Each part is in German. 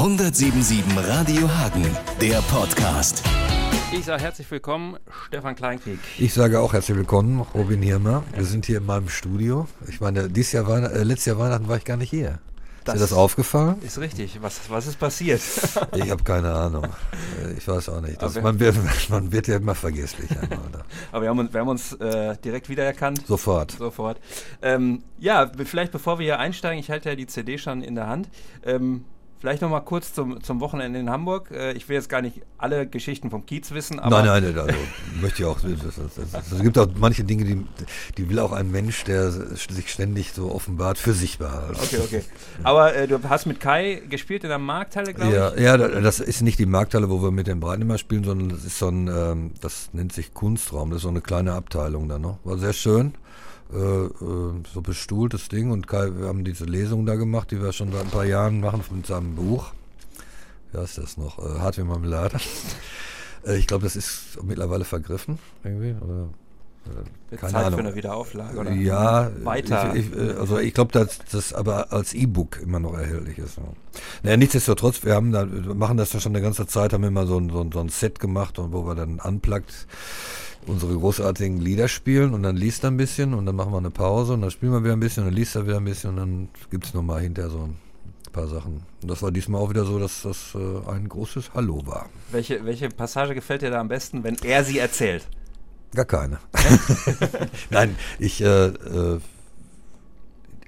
177 Radio Hagen, der Podcast. Ich sage herzlich willkommen, Stefan Kleinkrieg. Ich sage auch herzlich willkommen, Robin Hirmer. Wir sind hier in meinem Studio. Ich meine, dieses Jahr Weihn äh, letztes Jahr Weihnachten war ich gar nicht hier. Das ist dir das aufgefallen? Ist richtig. Was, was ist passiert? Ich habe keine Ahnung. Äh, Ich weiß auch nicht. Das, man, wird, man wird ja immer vergesslich. einmal? Aber wir haben uns, wir haben uns äh, direkt wiedererkannt. Sofort. Sofort. Ähm, ja, vielleicht bevor wir hier einsteigen, ich halte ja die CD schon in der Hand. Ähm, vielleicht noch mal kurz zum, zum Wochenende in Hamburg. Äh, ich will jetzt gar nicht alle Geschichten vom Kiez wissen, aber nein, nein, also, möchte ich auch. Es es gibt auch manche Dinge, die, die will auch ein Mensch, der sich ständig so offenbart, für sich behalten. Okay, okay. Aber äh, du hast mit Kai gespielt in der Markthalle, glaube Ja, ich. ja, da- das ist nicht die Markthalle, wo wir mit den Breiten immer spielen, sondern das ist so ein, ähm, das nennt sich Kunstraum, das ist so eine kleine Abteilung da noch. War sehr schön, so bestuhltes Ding und Kai, wir haben diese Lesung da gemacht, die wir schon seit ein paar Jahren machen mit seinem Buch. Wie heißt das noch? Äh, Hart wie Marmelade. Äh, ich glaube, das ist mittlerweile vergriffen irgendwie, oder? äh, keine Zeit Ahnung. für eine Wiederauflage, oder? Ja, Weiter. Ich, ich, äh, also ich glaube, dass das aber als E-Book immer noch erhältlich ist. Ja. Naja, nichtsdestotrotz, wir haben da, wir machen das ja schon eine ganze Zeit, haben immer so ein, so ein, so ein Set gemacht, und wo wir dann unplugged unsere großartigen Lieder spielen und dann liest er ein bisschen und dann machen wir eine Pause und dann spielen wir wieder ein bisschen und dann liest er wieder ein bisschen und dann gibt's noch nochmal hinterher so ein paar Sachen. Und das war diesmal auch wieder so, dass das äh, ein großes Hallo war. Welche, welche Passage gefällt dir da am besten, wenn er sie erzählt? Gar keine. Nein, ich, äh, äh,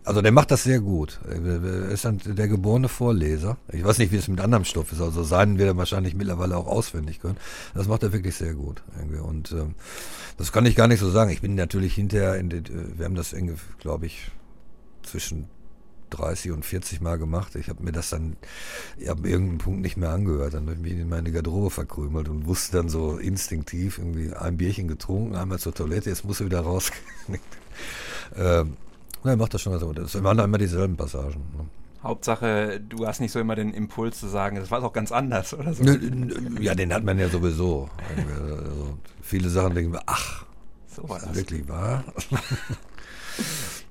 also der macht das sehr gut. Er ist dann der geborene Vorleser. Ich weiß nicht, wie es mit anderem Stoff ist. Also seinen wird er wahrscheinlich mittlerweile auch auswendig können. Das macht er wirklich sehr gut. Irgendwie. Und ähm, das kann ich gar nicht so sagen. Ich bin natürlich hinterher, in den, äh, wir haben das, glaube ich, zwischen 30 und 40 Mal gemacht. Ich habe mir das dann ab irgendeinem Punkt nicht mehr angehört. Dann habe ich mich in meine Garderobe verkrümelt und wusste dann so instinktiv irgendwie ein Bierchen getrunken, einmal zur Toilette, jetzt muss er wieder raus. ähm, er macht das schon. Also, das waren immer dieselben Passagen. Ne? Hauptsache, du hast nicht so immer den Impuls zu sagen, das war doch ganz anders oder so. Ja, den hat man ja sowieso. Also, viele Sachen denken wir, ach, So war ist das. wirklich wahr?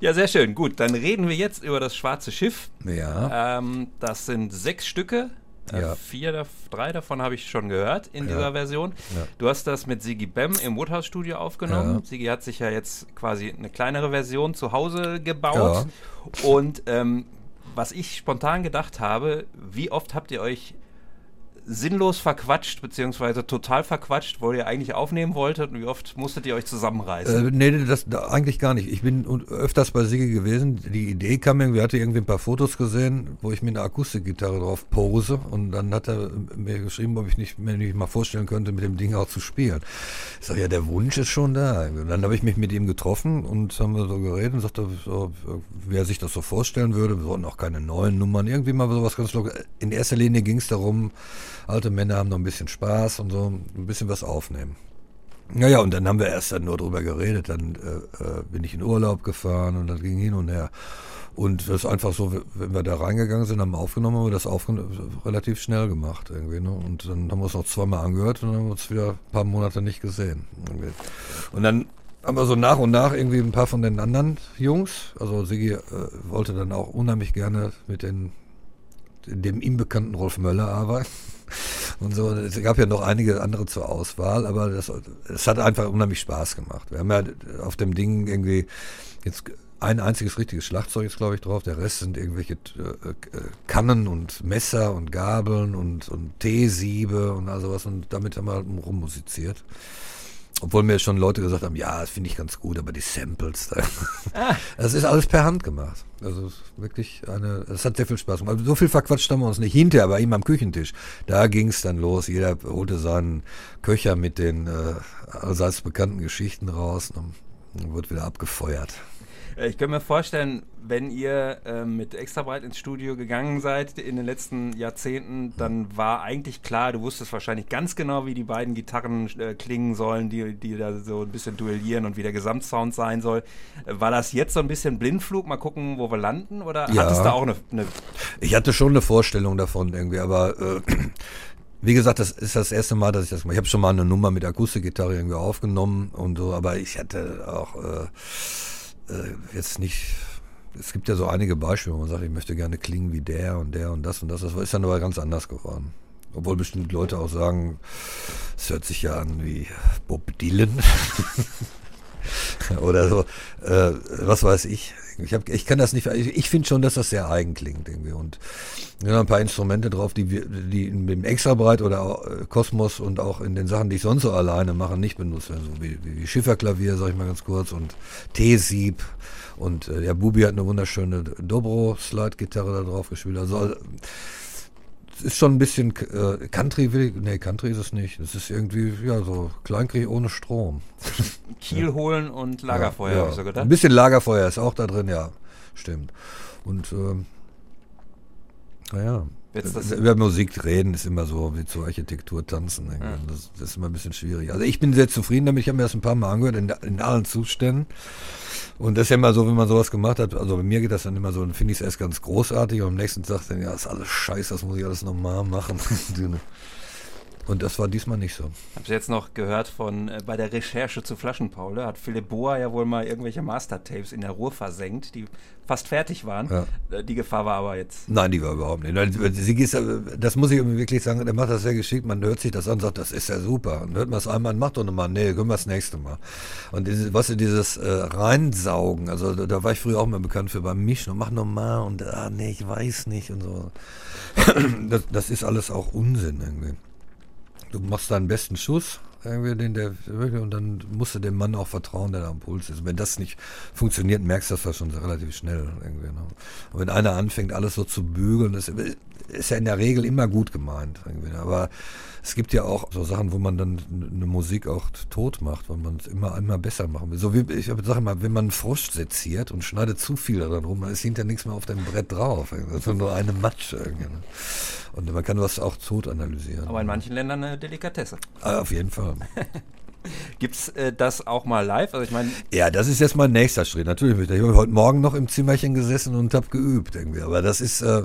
Ja, sehr schön. Gut, dann reden wir jetzt über das Schwarze Schiff. Ja. Ähm, das sind sechs Stücke. Äh, Ja. Vier, drei davon habe ich schon gehört in Ja. dieser Version. Ja. Du hast das mit Sigi Bem im Woodhouse Studio aufgenommen. Ja. Sigi hat sich ja jetzt quasi eine kleinere Version zu Hause gebaut. Und ähm, was ich spontan gedacht habe, wie oft habt ihr euch sinnlos verquatscht, beziehungsweise total verquatscht, wo ihr eigentlich aufnehmen wolltet und wie oft musstet ihr euch zusammenreißen? Äh, nee, das da, eigentlich gar nicht. Ich bin öfters bei Sigi gewesen. Die Idee kam irgendwie, hatte irgendwie ein paar Fotos gesehen, wo ich mit einer Akustikgitarre drauf pose und dann hat er mir geschrieben, ob ich nicht, mir nicht mal vorstellen könnte, mit dem Ding auch zu spielen. Ich sage, ja, der Wunsch ist schon da. Und dann habe ich mich mit ihm getroffen und haben wir so geredet und sagte, so, wie er sich das so vorstellen würde. Wir wollten auch keine neuen Nummern, irgendwie mal sowas ganz locker. In erster Linie ging es darum, alte Männer haben noch ein bisschen Spaß und so ein bisschen was aufnehmen. Naja, und dann haben wir erst dann nur drüber geredet. Dann äh, äh, bin ich in Urlaub gefahren und das ging hin und her. Und das ist einfach so, wenn wir da reingegangen sind, haben wir aufgenommen, haben wir das relativ schnell gemacht irgendwie. Ne? Und dann haben wir es noch zweimal angehört und dann haben wir uns wieder ein paar Monate nicht gesehen. Irgendwie. Und dann haben wir so nach und nach irgendwie ein paar von den anderen Jungs, also Sigi äh, wollte dann auch unheimlich gerne mit den dem ihm bekannten Rolf Möller arbeiten. Und so, es gab ja noch einige andere zur Auswahl, aber das, es hat einfach unheimlich Spaß gemacht. Wir haben ja auf dem Ding irgendwie jetzt ein einziges richtiges Schlagzeug ist, glaube ich, drauf. Der Rest sind irgendwelche äh, äh, Kannen und Messer und Gabeln und, und Teesiebe und all sowas. Und damit haben wir halt rummusiziert. Obwohl mir schon Leute gesagt haben, ja, das finde ich ganz gut, aber die Samples, da- das ist alles per Hand gemacht. Also es ist wirklich eine, es hat sehr viel Spaß gemacht. So viel verquatscht haben wir uns nicht. Hinterher bei ihm am Küchentisch, da ging es dann los. Jeder holte seinen Köcher mit den äh, allseits bekannten Geschichten raus und dann wurde wieder abgefeuert. Äh, Ich kann mir vorstellen, wenn ihr ähm, mit extra breit ins Studio gegangen seid in den letzten Jahrzehnten, dann war eigentlich klar, du wusstest wahrscheinlich ganz genau, wie die beiden Gitarren äh, klingen sollen, die, die da so ein bisschen duellieren und wie der Gesamtsound sein soll. Äh, war das jetzt so ein bisschen Blindflug? Mal gucken, wo wir landen? Oder Ja. hat es da auch eine, eine Ich hatte schon eine Vorstellung davon irgendwie, aber äh, wie gesagt, das ist das erste Mal, dass ich das mache. Ich habe schon mal eine Nummer mit Akustikgitarre irgendwie aufgenommen und so, aber ich hatte auch äh, äh, jetzt nicht es gibt ja so einige Beispiele, wo man sagt, ich möchte gerne klingen wie der und der und das und das. Das ist dann aber ganz anders geworden. Obwohl bestimmt Leute auch sagen, es hört sich ja an wie Bob Dylan. Oder so, äh, was weiß ich. Ich, hab, ich kann das nicht, ich, ich finde schon, dass das sehr eigen klingt irgendwie. Und ja, ein paar Instrumente drauf, die wir, die dem Extrabreit oder auch, äh, Kosmos und auch in den Sachen, die ich sonst so alleine mache, nicht benutze. So wie, wie Schifferklavier, sag ich mal ganz kurz, und T-Sieb. Und äh, der Bubi hat eine wunderschöne Dobro-Slide-Gitarre da drauf gespielt. Also ist schon ein bisschen äh, Country, will ich, nee, Country ist es nicht. Es ist irgendwie, ja, so Kleinkrieg ohne Strom. Kiel ja. holen und Lagerfeuer, ja, ja. habe ich so gedacht. Ein bisschen Lagerfeuer ist auch da drin, ja, stimmt. Und, ähm, naja. Über Musik reden ist immer so wie zur Architektur tanzen. Ja. Das, das, ist immer ein bisschen schwierig. Also ich bin sehr zufrieden damit. Ich habe mir das ein paar Mal angehört in, in allen Zuständen. Und das ist ja immer so, wenn man sowas gemacht hat, also bei mir geht das dann immer so, dann finde ich es erst ganz großartig und am nächsten Tag dann, ja, ist alles scheiße, das muss ich alles nochmal machen. Und das war diesmal nicht so. Hab's jetzt noch gehört von äh, bei der Recherche zu Flaschenpaule hat Philipp Boa ja wohl mal irgendwelche Mastertapes in der Ruhr versenkt, die fast fertig waren. Ja. Äh, die Gefahr war aber jetzt. Nein, die war überhaupt nicht. Das muss ich wirklich sagen, der macht das sehr geschickt. Man hört sich das an und sagt, das ist ja super. Und hört man es einmal, macht doch nochmal, nee, können wir das nächste Mal. Und dieses, was dieses äh, Reinsaugen, also da, da, war ich früher auch mal bekannt für beim Mischen und mach nochmal und ah, nee, ich weiß nicht und so. das, das ist alles auch Unsinn irgendwie du machst deinen besten Schuss, irgendwie den der und dann musst du dem Mann auch vertrauen, der da am Puls ist. Und wenn das nicht funktioniert, merkst du das schon relativ schnell irgendwie. Ne? Und wenn einer anfängt, alles so zu bügeln, das ist ja in der Regel immer gut gemeint. Irgendwie. Aber es gibt ja auch so Sachen, wo man dann eine Musik auch tot macht, weil man es immer einmal besser machen will. So wie ich sage mal, wenn man einen Frosch seziert und schneidet zu viel daran rum, dann ist hinterher nichts mehr auf dem Brett drauf. Das ist nur eine Matsche irgendwie. Ne? Und man kann was auch tot analysieren. Aber in manchen Ländern eine Delikatesse. Ah, auf jeden Fall. Gibt es äh, das auch mal live? Also ich meine. Ja, das ist jetzt mein nächster Schritt. Natürlich. Ich habe heute Morgen noch im Zimmerchen gesessen und habe geübt irgendwie. Aber das ist. Äh,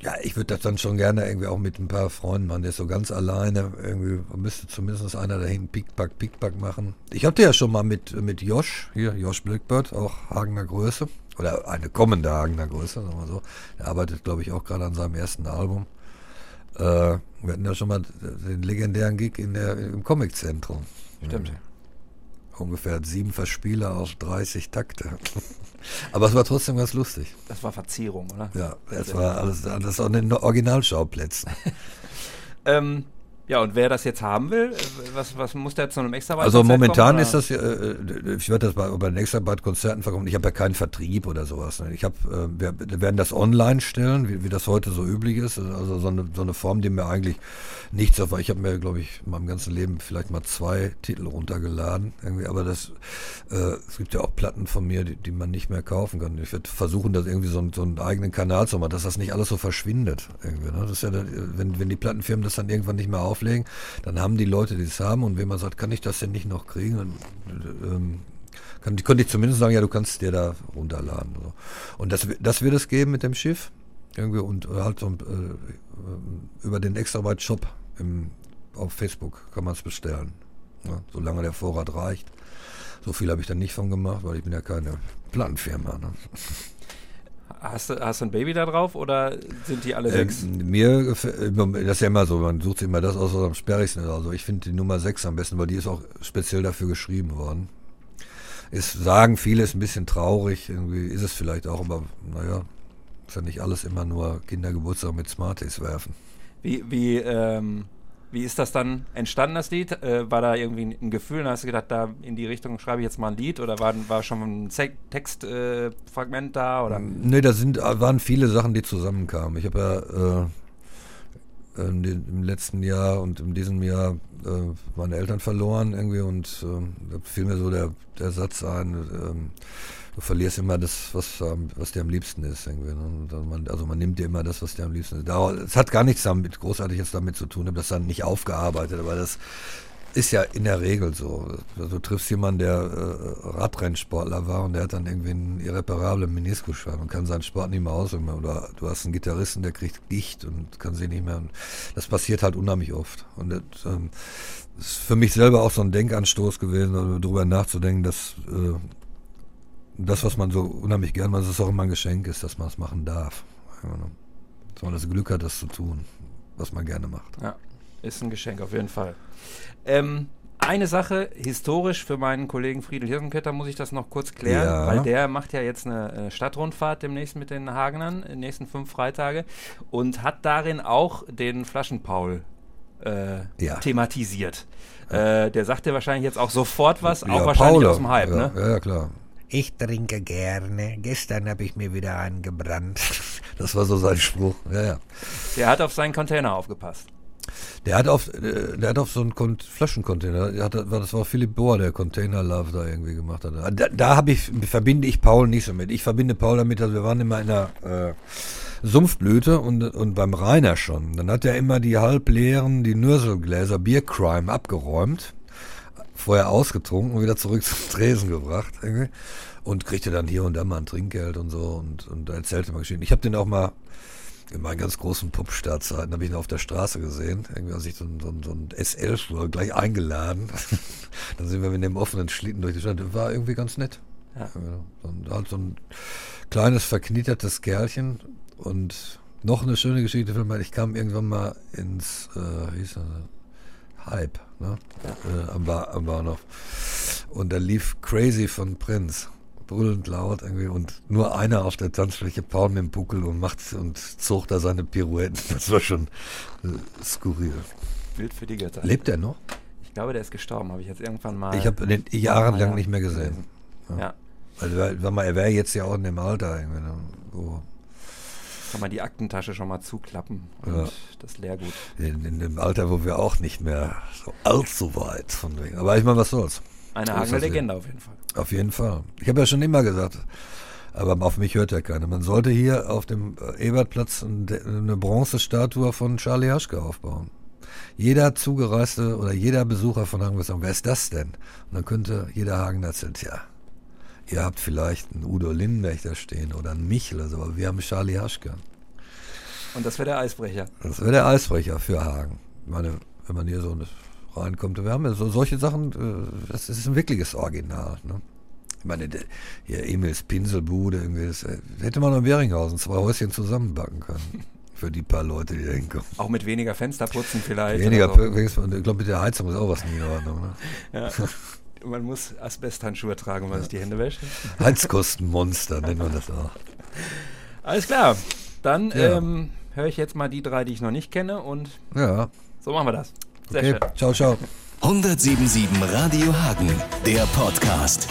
ja, ich würde das dann schon gerne irgendwie auch mit ein paar Freunden machen. Der ist so ganz alleine. Irgendwie müsste zumindest einer dahin Pickpack, Pickpack machen. Ich hatte ja schon mal mit, mit Josh, hier, Josh Blackbird, auch Hagener Größe. Oder eine kommende Hagener Größe, sagen wir so. Er arbeitet, glaube ich, auch gerade an seinem ersten Album. Äh, wir hatten ja schon mal den legendären Gig in der, im Comiczentrum. Stimmt. Ungefähr sieben Verspieler auf 30 Takte. Aber es war trotzdem ganz lustig. Das war Verzierung, oder? Ja, es war alles, das in den Originalschauplätzen. ähm, ja, und wer das jetzt haben will, äh, was, was muss der zu einem extra Also momentan kommen, ist das, äh, ich werde das bei, bei den Extrabad-Konzerten verkaufen. Ich habe ja keinen Vertrieb oder sowas. Ne? Ich habe, äh, wir, werden das online stellen, wie, wie das heute so üblich ist. Also so eine, so eine Form, die mir eigentlich nichts auf. Ich habe mir, glaube ich, in meinem ganzen Leben vielleicht mal zwei Titel runtergeladen. Irgendwie. Aber das, äh, es gibt ja auch Platten von mir, die, die man nicht mehr kaufen kann. Ich werde versuchen, das irgendwie so, so einen eigenen Kanal zu machen, dass das nicht alles so verschwindet. Irgendwie, ne? Das ist ja, wenn, wenn die Plattenfirmen das dann irgendwann nicht mehr auf auflegen, dann haben die Leute, die es haben und wenn man sagt, kann ich das denn nicht noch kriegen, dann ähm, kann, könnte ich zumindest sagen, ja, du kannst dir da runterladen. So. Und das, das wird es geben mit dem Schiff irgendwie und äh, halt so, äh, über den Extrabyte-Shop auf Facebook kann man es bestellen, ja, solange der Vorrat reicht. So viel habe ich dann nicht von gemacht, weil ich bin ja keine Plattenfirma. Ne? Hast du, hast du ein Baby da drauf oder sind die alle sechs? Ähm, mir, das ist ja immer so, man sucht sich immer das aus, was am sperrigsten ist. Also ich finde die Nummer sechs am besten, weil die ist auch speziell dafür geschrieben worden. Ist, sagen viele, ist ein bisschen traurig, irgendwie ist es vielleicht auch, aber naja, ist ja nicht alles immer nur Kindergeburtstag mit Smarties werfen. Wie, wie, ähm, wie ist das dann entstanden, das Lied? Äh, war da irgendwie ein Gefühl, hast du gedacht, da in die Richtung schreibe ich jetzt mal ein Lied oder war, war schon ein Textfragment äh, da? Oder? Nee, da sind, waren viele Sachen, die zusammenkamen. Ich habe ja äh, im letzten Jahr und in diesem Jahr äh, meine Eltern verloren irgendwie und äh, da fiel mir so der, der Satz ein, ähm, du verlierst immer das, was, was dir am liebsten ist. Irgendwie, ne? man, also man nimmt dir immer das, was dir am liebsten ist. Es hat gar nichts damit, großartig jetzt damit zu tun, ich habe das dann nicht aufgearbeitet, aber das ist ja in der Regel so. Also du triffst jemanden, der äh, Radrennsportler war und der hat dann irgendwie einen irreparablen Meniskusschaden und kann seinen Sport nicht mehr ausüben. Oder du hast einen Gitarristen, der kriegt Gicht und kann sich nicht mehr. Das passiert halt unheimlich oft. Und das ähm, ist für mich selber auch so ein Denkanstoß gewesen, darüber nachzudenken, dass äh, das, was man so unheimlich gern macht, ist auch immer ein Geschenk ist, dass man es machen darf. Dass man das Glück hat, das zu tun, was man gerne macht. Ja, ist ein Geschenk auf jeden Fall. Ähm, eine Sache, historisch für meinen Kollegen Friedel Hirsenkötter muss ich das noch kurz klären, Ja. weil der macht ja jetzt eine äh, Stadtrundfahrt demnächst mit den Hagenern, in den nächsten fünf Freitage und hat darin auch den Flaschenpaul äh, Ja. thematisiert. Äh, der sagt dir wahrscheinlich jetzt auch sofort was, auch Ja, wahrscheinlich Paula. aus dem Hype, ja, ne? Ja, ja, klar. Ich trinke gerne. Gestern habe ich mir wieder angebrannt. Das war so sein Spruch. Ja, ja. Der hat auf seinen Container aufgepasst. Der hat auf, äh, der hat auf so einen Flaschencontainer, das war Philipp Bohr, der Container Love da irgendwie gemacht hat. Da, da habe ich, verbinde ich Paul nicht so mit. Ich verbinde Paul damit, dass wir waren immer in der äh, Sumpfblüte und, und beim Rainer schon. Dann hat er immer die halbleeren, die Nürselgläser Biercrime abgeräumt, vorher ausgetrunken und wieder zurück zum Tresen gebracht irgendwie. Und kriegte dann hier und da mal ein Trinkgeld und so und, und erzählte mal Geschichten. Ich habe den auch mal in meinen ganz großen Pumpstartzeiten habe ich ihn auf der Straße gesehen. Irgendwie als ich so ein, so ein, so ein SL fuhr, gleich eingeladen. Dann sind wir mit dem offenen Schlitten durch die Stadt. War irgendwie ganz nett. Ja. So ein, halt so ein kleines, verknietertes Kerlchen. Und noch eine schöne Geschichte für mich. Ich kam irgendwann mal ins, äh, wie hieß das? Hype, ne? Äh, am, ba am Bahnhof. Und da lief Crazy von Prince. Brüllend laut irgendwie und nur einer auf der Tanzfläche, Paul mit dem Buckel und macht und zog da seine Pirouetten. Das war schon äh, skurril. Bild für die Götter. Lebt er noch? Ich glaube, der ist gestorben, habe ich jetzt irgendwann mal. Ich habe den Ah, jahrelang ja, nicht mehr gesehen. gelesen. Ja. Also, weil- man- er wäre jetzt ja auch in dem Alter. Irgendwie, ne, wo Kann man die Aktentasche schon mal zuklappen und Ja. das Leergut. in, in dem Alter, wo wir auch nicht mehr so allzu weit von wegen. Aber ich meine, was soll's? Eine Hagener. Legende auf jeden Fall. Auf jeden Fall. Ich habe ja schon immer gesagt, aber auf mich hört ja keiner. Man sollte hier auf dem äh, Ebertplatz ein- eine Bronzestatue von Charlie Haschke aufbauen. Jeder Zugereiste oder jeder Besucher von Hagen wird sagen, wer ist das denn? Und dann könnte jeder Hagen erzählen, tja, ihr habt vielleicht einen Udo Lindenberg da stehen oder einen Michel oder so, aber wir haben Charlie Haschke. Und das wäre der Eisbrecher. Das wäre der Eisbrecher für Hagen. Ich meine, wenn man hier so reinkommt, wir haben ja so solche Sachen, äh, das ist ein wirkliches Original. Ne? Ich meine, hier Emils Pinselbude, irgendwie, das äh, hätte man in Weringhausen zwei Häuschen zusammenbacken können. Für die paar Leute, die da hinkommen. Auch mit weniger Fensterputzen vielleicht. Weniger, so. ich glaube, mit der Heizung ist auch was nicht in Ordnung. Ne? Ja. Man muss Asbesthandschuhe tragen, wenn man sich die Hände wäscht. Heizkostenmonster nennt man das auch. Alles klar. Dann Ja. ähm, höre ich jetzt mal die drei, die ich noch nicht kenne und Ja, so machen wir das. Sehr okay. schön. Ciao, ciao. 177 Radio Hagen, der Podcast.